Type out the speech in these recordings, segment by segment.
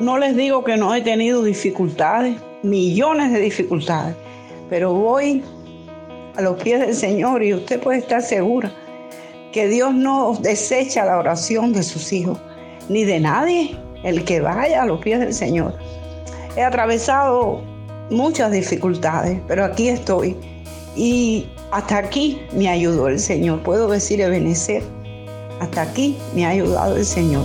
no les digo que no he tenido dificultades, millones de dificultades, pero voy a los pies del Señor y usted puede estar segura que Dios no desecha la oración de sus hijos, ni de nadie, el que vaya a los pies del Señor. He atravesado muchas dificultades, pero aquí estoy. Y hasta aquí me ayudó el Señor. Puedo decir Ebenecer. Hasta aquí me ha ayudado el Señor.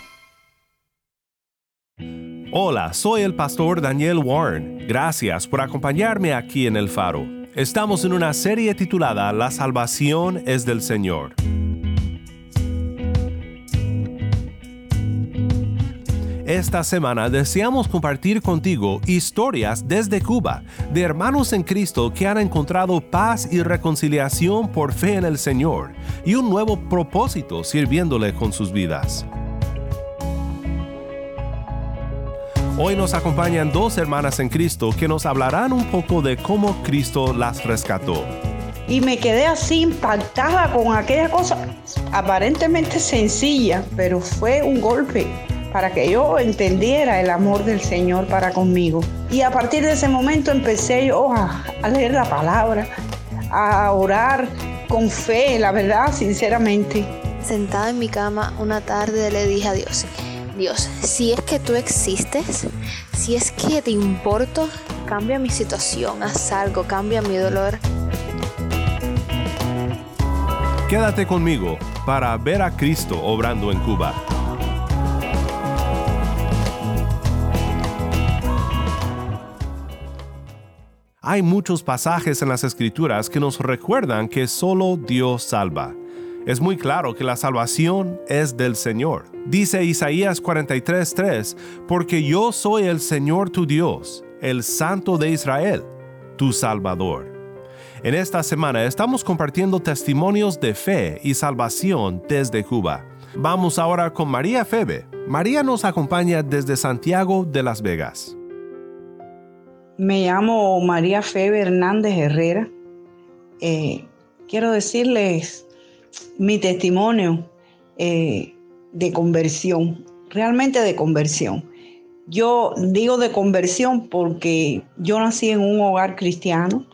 Hola, soy el pastor Daniel Warren. Gracias por acompañarme aquí en El Faro. Estamos en una serie titulada La salvación es del Señor. Esta semana deseamos compartir contigo historias desde Cuba de hermanos en Cristo que han encontrado paz y reconciliación por fe en el Señor y un nuevo propósito sirviéndole con sus vidas. Hoy nos acompañan dos hermanas en Cristo que nos hablarán un poco de cómo Cristo las rescató. Y me quedé así impactada con aquella cosa aparentemente sencilla, pero fue un golpe para que yo entendiera el amor del Señor para conmigo. Y a partir de ese momento empecé yo a, a leer la palabra, a orar con fe, la verdad, sinceramente. Sentada en mi cama una tarde le dije a Dios, Dios, si es que tú existes, si es que te importo, cambia mi situación, haz algo, cambia mi dolor. Quédate conmigo para ver a Cristo obrando en Cuba. Hay muchos pasajes en las Escrituras que nos recuerdan que solo Dios salva. Es muy claro que la salvación es del Señor. Dice Isaías 43:3, porque yo soy el Señor tu Dios, el Santo de Israel, tu Salvador. En esta semana estamos compartiendo testimonios de fe y salvación desde Cuba. Vamos ahora con María Febe. María nos acompaña desde Santiago de Las Vegas. Me llamo María Febe Hernández Herrera. Eh, quiero decirles mi testimonio eh, de conversión, realmente de conversión. Yo digo de conversión porque yo nací en un hogar cristiano,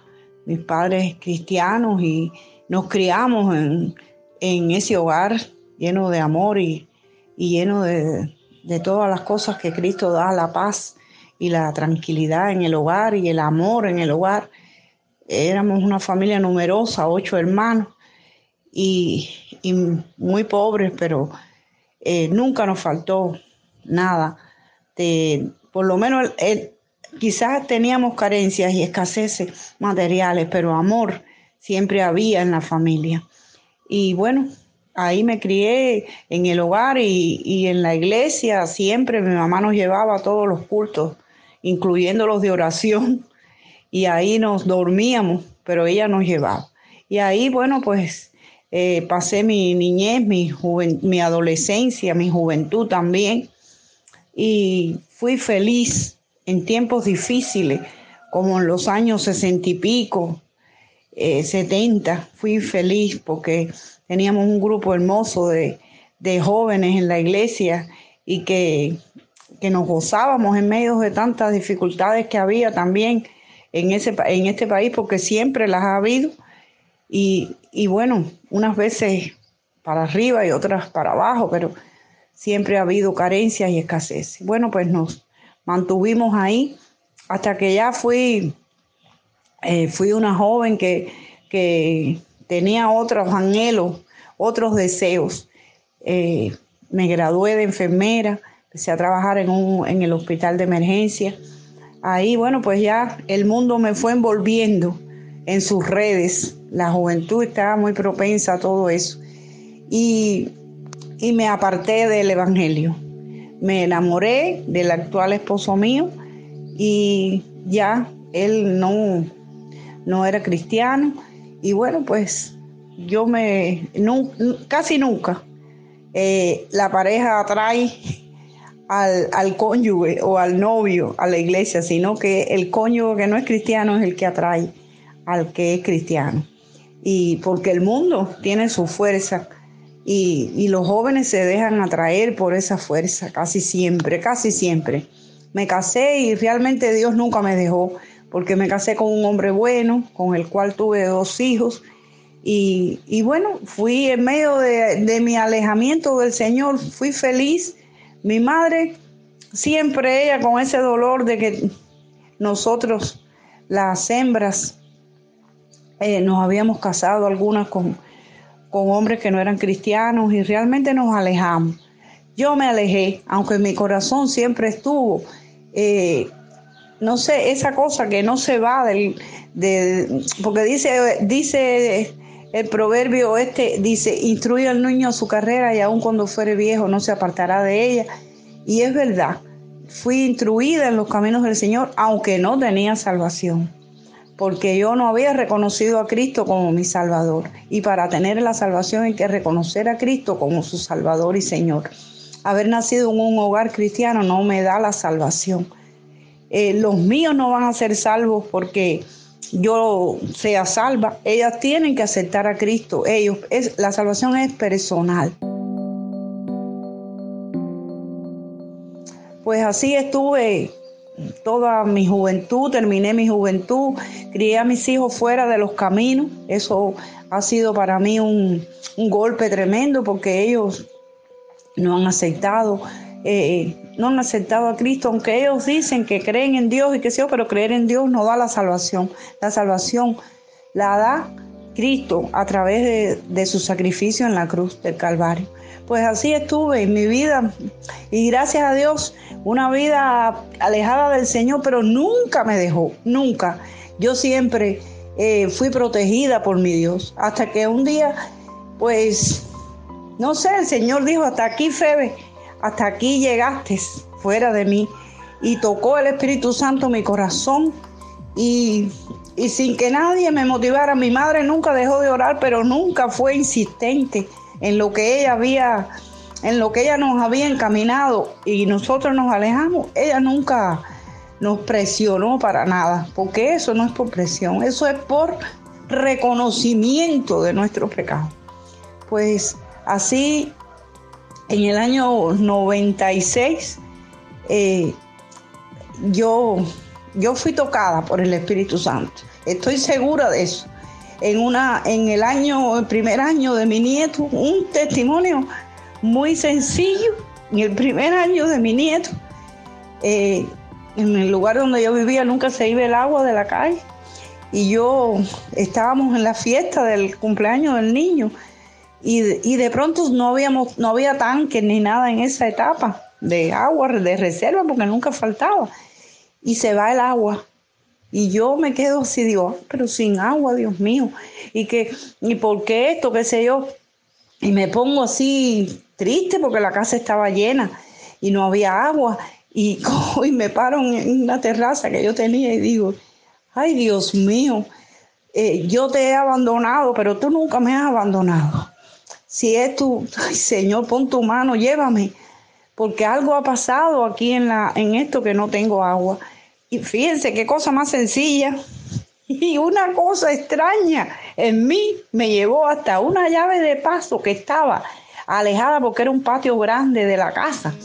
mis padres cristianos y nos criamos en, ese hogar lleno de amor y, lleno de, de todas las cosas que Cristo da, la paz y la tranquilidad en el hogar y el amor en el hogar. Éramos una familia numerosa, ocho hermanos y, muy pobres, pero eh, nunca nos faltó nada. De, por lo menos quizás teníamos carencias y escaseces materiales, pero amor siempre había en la familia. Y bueno, ahí me crié en el hogar y, y, en la iglesia. Siempre mi mamá nos llevaba a todos los cultos, incluyendo los de oración. Y ahí nos dormíamos, pero ella nos llevaba. Y ahí, bueno, pues eh, pasé mi niñez, mi, mi adolescencia, mi juventud también. Y fui feliz en tiempos difíciles, como en los años sesenta y pico, eh, setenta. Fui feliz porque teníamos un grupo hermoso de, jóvenes en la iglesia y que, que, nos gozábamos en medio de tantas dificultades que había también en, ese, en este país, porque siempre las ha habido y, bueno, unas veces para arriba y otras para abajo, pero siempre ha habido carencias y escasez. Bueno, pues nos mantuvimos ahí hasta que ya fui, eh, fui una joven que, que, tenía otros anhelos, otros deseos. Eh, me gradué de enfermera, empecé a trabajar en, un, en el hospital de emergencia. Ahí, bueno, pues ya el mundo me fue envolviendo en sus redes. La juventud estaba muy propensa a todo eso. Y, y me aparté del Evangelio. Me enamoré del actual esposo mío y ya él no, no era cristiano. Y bueno, pues yo me, casi nunca eh, la pareja atrae al, al, cónyuge o al novio a la iglesia, sino que el cónyuge que no es cristiano es el que atrae al que es cristiano. Y porque el mundo tiene su fuerza y, y los jóvenes se dejan atraer por esa fuerza casi siempre, casi siempre. Me casé y realmente Dios nunca me dejó, porque me casé con un hombre bueno, con el cual tuve dos hijos y, bueno, fui en medio de, mi alejamiento del Señor, fui feliz. Mi madre, siempre ella con ese dolor de que nosotros, las hembras, eh, nos habíamos casado algunas con, con hombres que no eran cristianos y realmente nos alejamos. Yo me alejé, aunque mi corazón siempre estuvo, eh, no sé, esa cosa que no se va del, porque dice, dice el proverbio este dice, instruye al niño su carrera y aun cuando fuere viejo no se apartará de ella. Y es verdad, fui instruida en los caminos del Señor, aunque no tenía salvación, porque yo no había reconocido a Cristo como mi Salvador. Y para tener la salvación hay que reconocer a Cristo como su Salvador y Señor. Haber nacido en un hogar cristiano no me da la salvación. Eh, los míos no van a ser salvos porque yo sea salva, ellas tienen que aceptar a Cristo. Ellos, es, la salvación es personal. Pues así estuve toda mi juventud, terminé mi juventud, crié a mis hijos fuera de los caminos. Eso ha sido para mí un, un golpe tremendo porque ellos no han aceptado eh, no han aceptado a Cristo, aunque ellos dicen que creen en Dios y que sí, pero creer en Dios no da la salvación. La salvación la da Cristo a través de, su sacrificio en la cruz del Calvario. Pues así estuve en mi vida y gracias a Dios una vida alejada del Señor, pero nunca me dejó, nunca. Yo siempre eh, fui protegida por mi Dios, hasta que un día, pues, no sé, el Señor dijo, hasta aquí, Febe, hasta aquí llegaste fuera de mí. Y tocó el Espíritu Santo mi corazón y, sin que nadie me motivara, mi madre nunca dejó de orar, pero nunca fue insistente en lo que ella había, en lo que ella nos había encaminado y nosotros nos alejamos. Ella nunca nos presionó para nada, porque eso no es por presión, eso es por reconocimiento de nuestro pecado. Pues así en el año 96 eh, yo, yo fui tocada por el Espíritu Santo. Estoy segura de eso. En, una, en el año, el primer año de mi nieto, un testimonio muy sencillo. En el primer año de mi nieto, eh, en el lugar donde yo vivía nunca se iba el agua de la calle. Y yo estábamos en la fiesta del cumpleaños del niño y, de pronto no, habíamos, no había tanques ni nada en esa etapa de agua, de reserva, porque nunca faltaba. Y se va el agua. Y yo me quedo así, digo, pero sin agua, Dios mío. Y que, ¿y por qué esto? ¿Qué sé yo? Y me pongo así triste porque la casa estaba llena y no había agua. Y, y me paro en una terraza que yo tenía y digo, ay Dios mío, eh, yo te he abandonado, pero tú nunca me has abandonado si es tu, Señor, pon tu mano, llévame, porque algo ha pasado aquí en, la, en esto que no tengo agua. Y fíjense qué cosa más sencilla. Y una cosa extraña en mí me llevó hasta una llave de paso que estaba alejada porque era un patio grande de la casa.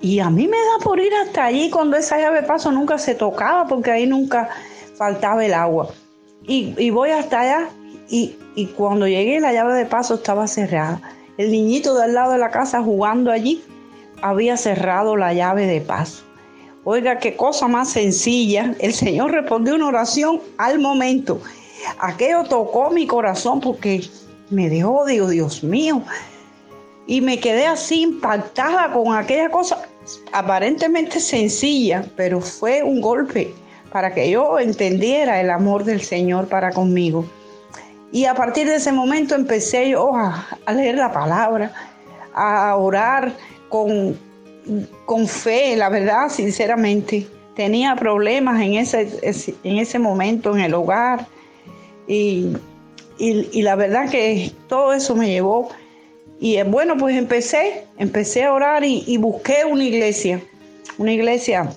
Y a mí me da por ir hasta allí cuando esa llave de paso nunca se tocaba porque ahí nunca faltaba el agua. Y, y voy hasta allá y, cuando llegué la llave de paso estaba cerrada. El niñito de al lado de la casa jugando allí había cerrado la llave de paso. Oiga, qué cosa más sencilla. El Señor respondió una oración al momento. Aquello tocó mi corazón porque me dejó, digo, Dios mío. Y me quedé así impactada con aquella cosa aparentemente sencilla, pero fue un golpe para que yo entendiera el amor del Señor para conmigo. Y a partir de ese momento empecé yo a, leer la palabra, a orar con, con fe, la verdad, sinceramente. Tenía problemas en ese, en ese momento en el hogar y, la verdad que todo eso me llevó. Y eh, bueno, pues empecé, empecé a orar y, y busqué una iglesia, una iglesia,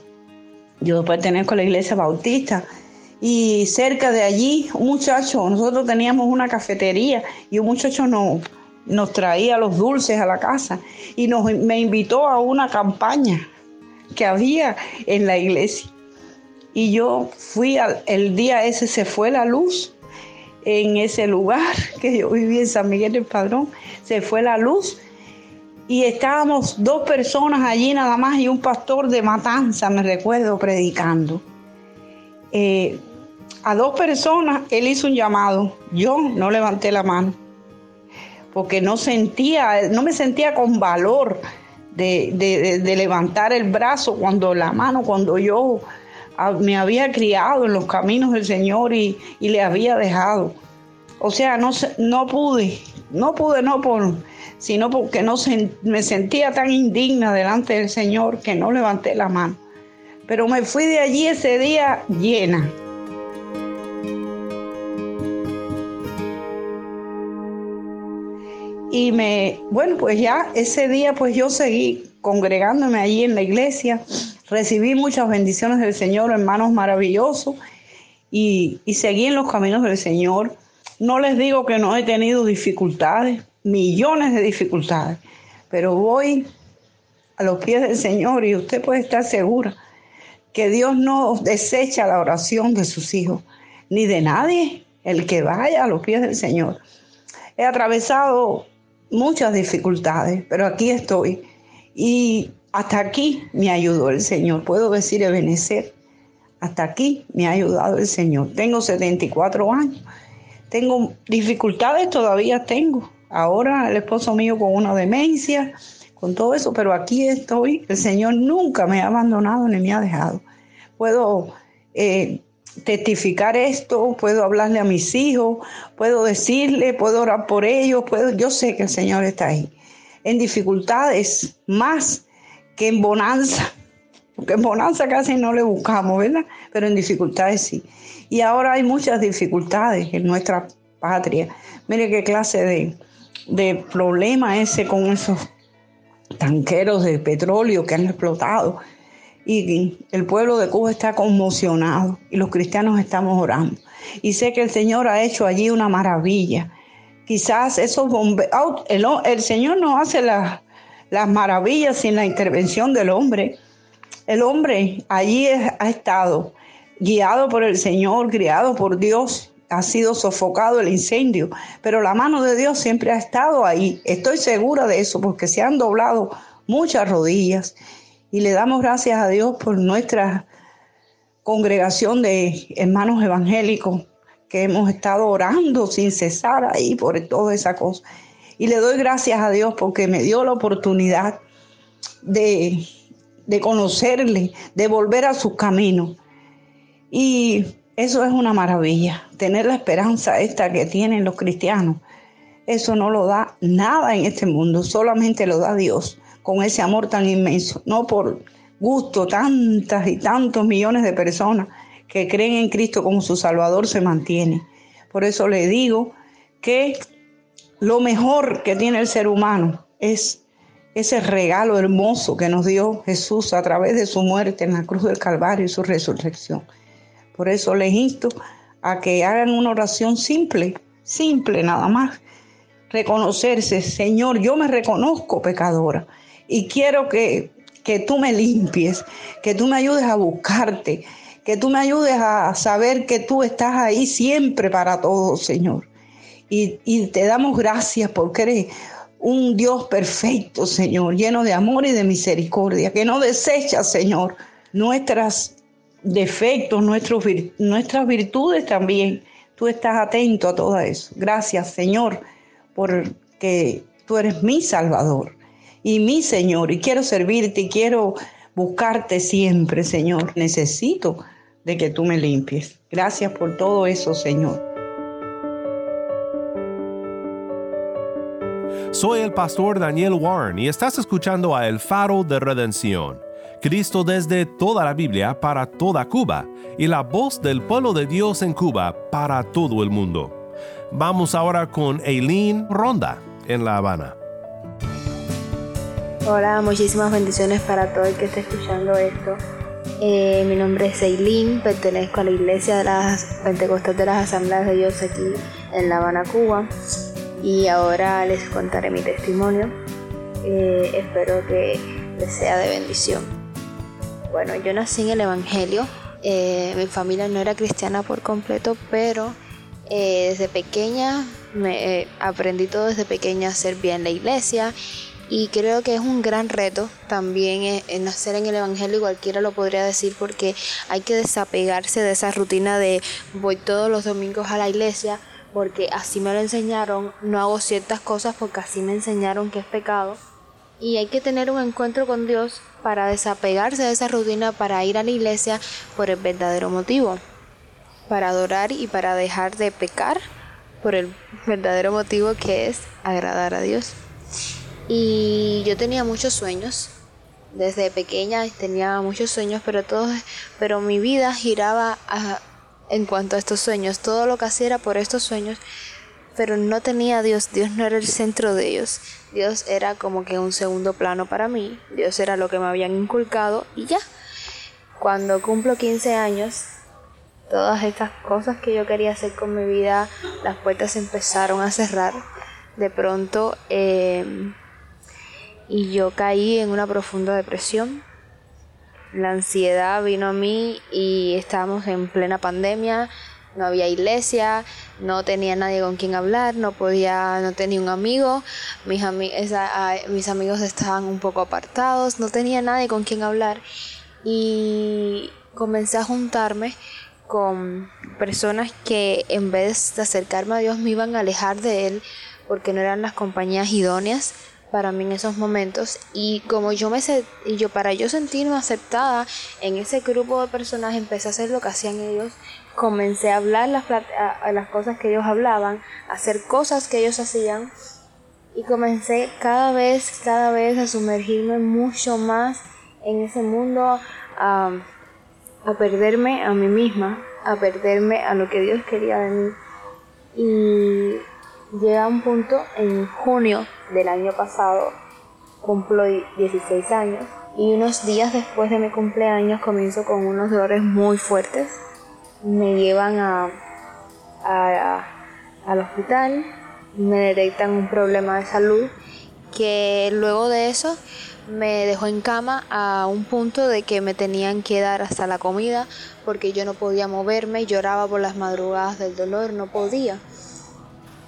yo pertenezco a la iglesia bautista, y cerca de allí un muchacho, nosotros teníamos una cafetería y un muchacho nos, nos traía los dulces a la casa y nos, me invitó a una campaña que había en la iglesia. Y yo fui al el día ese, se fue la luz en ese lugar que yo vivía en San Miguel del Padrón, se fue la luz y estábamos dos personas allí nada más y un pastor de matanza, me recuerdo, predicando. Eh, a dos personas él hizo un llamado. Yo no levanté la mano porque no sentía, no me sentía con valor de, levantar el brazo cuando la mano, cuando yo ah, me había criado en los caminos del Señor y, le había dejado. O sea, no, no pude, no pude, no por, sino porque no me sentía tan indigna delante del Señor que no levanté la mano. Pero me fui de allí ese día llena. Y me, bueno, pues ya ese día pues yo seguí congregándome allí en la iglesia, recibí muchas bendiciones del Señor, hermanos maravillosos, y, y seguí en los caminos del Señor. No les digo que no he tenido dificultades, millones de dificultades, pero voy a los pies del Señor y usted puede estar segura que Dios no desecha la oración de sus hijos, ni de nadie, el que vaya a los pies del Señor. He atravesado muchas dificultades, pero aquí estoy. Y hasta aquí me ayudó el Señor. Puedo decir Ebenecer. Hasta aquí me ha ayudado el Señor. Tengo 74 años. Tengo dificultades, todavía tengo. Ahora el esposo mío con una demencia, con todo eso, pero aquí estoy. El Señor nunca me ha abandonado ni me ha dejado. Puedo eh, testificar esto, puedo hablarle a mis hijos, puedo decirle, puedo orar por ellos, puedo, yo sé que el Señor está ahí. En dificultades más que en bonanza, porque en bonanza casi no le buscamos, ¿verdad? Pero en dificultades sí. Y ahora hay muchas dificultades en nuestra patria. Mire qué clase de, de problema ese con esos tanqueros de petróleo que han explotado y el pueblo de Cuba está conmocionado y los cristianos estamos orando. Y sé que el Señor ha hecho allí una maravilla. Quizás esos bomberos, el, Señor no hace las maravillas sin la intervención del hombre. El hombre allí ha estado guiado por el Señor, criado por Dios, ha sido sofocado el incendio, pero la mano de Dios siempre ha estado ahí. Estoy segura de eso porque se han doblado muchas rodillas y le damos gracias a Dios por nuestra congregación de hermanos evangélicos que hemos estado orando sin cesar ahí por toda esa cosa. Y le doy gracias a Dios porque me dio la oportunidad de, de conocerle, de volver a sus caminos. Y eso es una maravilla, tener la esperanza esta que tienen los cristianos. Eso no lo da nada en este mundo, solamente lo da Dios con ese amor tan inmenso, no por gusto, tantas y tantos millones de personas que creen en Cristo como su Salvador se mantiene. Por eso le digo que lo mejor que tiene el ser humano es ese regalo hermoso que nos dio Jesús a través de su muerte en la cruz del Calvario y su resurrección. Por eso les insto a que hagan una oración simple, simple nada más. Reconocerse, Señor, yo me reconozco pecadora y quiero que, tú me limpies, que tú me ayudes a buscarte, que tú me ayudes a saber que tú estás ahí siempre para todos, Señor. Y, y te damos gracias porque eres un Dios perfecto, Señor, lleno de amor y de misericordia, que no desecha, Señor, nuestros defectos, nuestros, nuestras virtudes también. Tú estás atento a todo eso. Gracias, Señor, porque tú eres mi Salvador y mi Señor, y quiero servirte y quiero buscarte siempre, Señor. Necesito de que tú me limpies. Gracias por todo eso, Señor. Soy el pastor Daniel Warren y estás escuchando a El Faro de Redención. Cristo desde toda la Biblia para toda Cuba y la voz del pueblo de Dios en Cuba para todo el mundo. Vamos ahora con Eileen Ronda en La Habana. Hola, muchísimas bendiciones para todo el que esté escuchando esto. Eh, mi nombre es Eileen, pertenezco a la iglesia de las Pentecostal de las Asambleas de Dios aquí en La Habana, Cuba. Y ahora les contaré mi testimonio. Eh, espero que les sea de bendición. Bueno, yo nací en el Evangelio. Eh, mi familia no era cristiana por completo, pero desde pequeña me aprendí todo desde pequeña a hacer bien la iglesia y creo que es un gran reto también eh, en nacer en el Evangelio, y cualquiera lo podría decir, porque hay que desapegarse de esa rutina de voy todos los domingos a la iglesia, porque así me lo enseñaron, no hago ciertas cosas porque así me enseñaron que es pecado. Y hay que tener un encuentro con Dios para desapegarse de esa rutina, para ir a la iglesia por el verdadero motivo, para adorar y para dejar de pecar por el verdadero motivo que es agradar a Dios. Y yo tenía muchos sueños. Desde pequeña tenía muchos sueños, pero todos, pero mi vida giraba en cuanto a estos sueños. Todo lo que hacía era por estos sueños, pero no tenía Dios. Dios no era el centro de ellos. Dios era como que un segundo plano para mí. Dios era lo que me habían inculcado y ya. Cuando cumplo 15 años, todas estas cosas que yo quería hacer con mi vida, las puertas empezaron a cerrar. De pronto, eh, y yo caí en una profunda depresión. La ansiedad vino a mí y estábamos en plena pandemia, no había iglesia, no tenía nadie con quien hablar, no podía, no tenía un amigo, mis, mis amigos estaban un poco apartados, no tenía nadie con quien hablar. Y comencé a juntarme con personas que en vez de acercarme a Dios me iban a alejar de Él porque no eran las compañías idóneas para mí en esos momentos. Y como yo me y yo para yo sentirme aceptada en ese grupo de personas empecé a hacer lo que hacían ellos. Comencé a hablar las, a, las cosas que ellos hablaban a hacer cosas que ellos hacían. Y comencé cada vez cada vez a sumergirme mucho más en ese mundo a, a perderme a mí misma a perderme a lo que Dios quería de mí. Y llega un punto en junio del año pasado, cumplo 16 años y unos días después de mi cumpleaños comienzo con unos dolores muy fuertes. Me llevan a, al hospital, me detectan un problema de salud que luego de eso me dejó en cama a un punto de que me tenían que dar hasta la comida porque yo no podía moverme, lloraba por las madrugadas del dolor, no podía.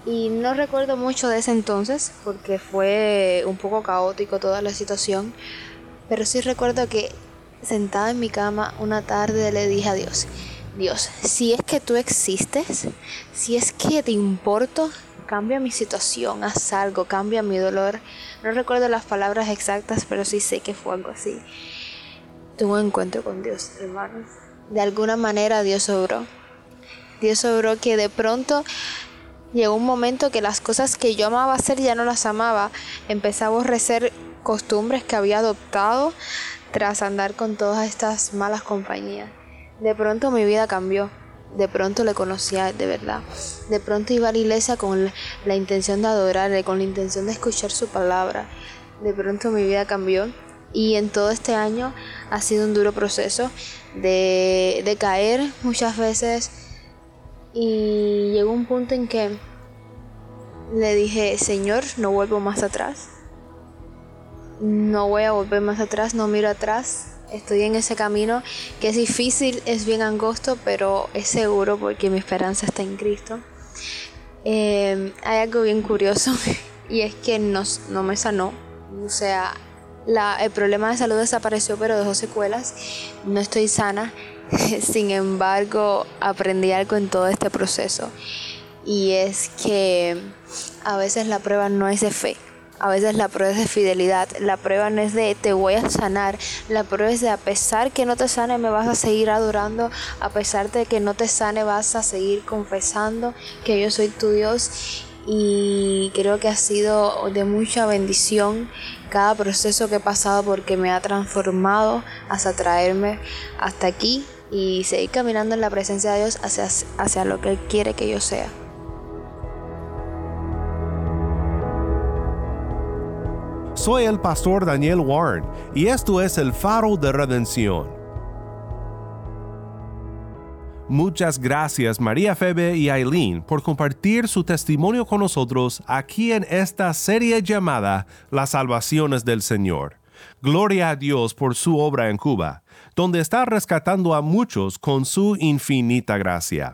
Y no recuerdo mucho de ese entonces porque fue un poco caótico toda la situación, pero sí recuerdo que sentada en mi cama una tarde le dije a Dios, Dios, si es que tú existes, si es que te importo, cambia mi situación, haz algo, cambia mi dolor. No recuerdo las palabras exactas, pero sí sé que fue algo así. Tuve un encuentro con Dios, hermanos. De alguna manera Dios obró. Dios obró que de pronto Llegó un momento que las cosas que yo amaba hacer ya no las amaba. Empecé a aborrecer costumbres que había adoptado tras andar con todas estas malas compañías. De pronto mi vida cambió. De pronto le conocía de verdad. De pronto iba a la iglesia con la intención de adorarle, con la intención de escuchar su palabra. De pronto mi vida cambió y en todo este año ha sido un duro proceso de, de caer muchas veces y llegó un punto en que le dije, Señor, no vuelvo más atrás. No voy a volver más atrás, no miro atrás. Estoy en ese camino que es difícil, es bien angosto, pero es seguro porque mi esperanza está en Cristo. Eh, hay algo bien curioso y es que no, no me sanó. O sea, el problema de salud desapareció, pero dejó secuelas. No estoy sana. Sin embargo, aprendí algo en todo este proceso. Y es que a veces la prueba no es de fe, A veces la prueba es de fidelidad, la prueba no es de te voy a sanar, la prueba es de a pesar que no te sane me vas a seguir adorando, a pesar de que no te sane vas a seguir confesando que yo soy tu Dios y creo que ha sido de mucha bendición cada proceso que he pasado porque me ha transformado hasta traerme hasta aquí y seguir caminando en la presencia de Dios hacia, hacia lo que Él quiere que yo sea. Soy el pastor Daniel Warren y esto es el faro de redención Muchas gracias María Febe y Aileen por compartir su testimonio con nosotros aquí en esta serie llamada Las Salvaciones del Señor. Gloria a Dios por su obra en Cuba, donde está rescatando a muchos con su infinita gracia.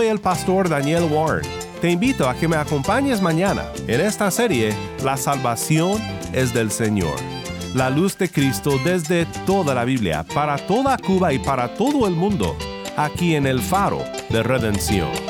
Soy el pastor Daniel Warren. Te invito a que me acompañes mañana en esta serie La salvación es del Señor. La luz de Cristo desde toda la Biblia, para toda Cuba y para todo el mundo, aquí en el faro de redención.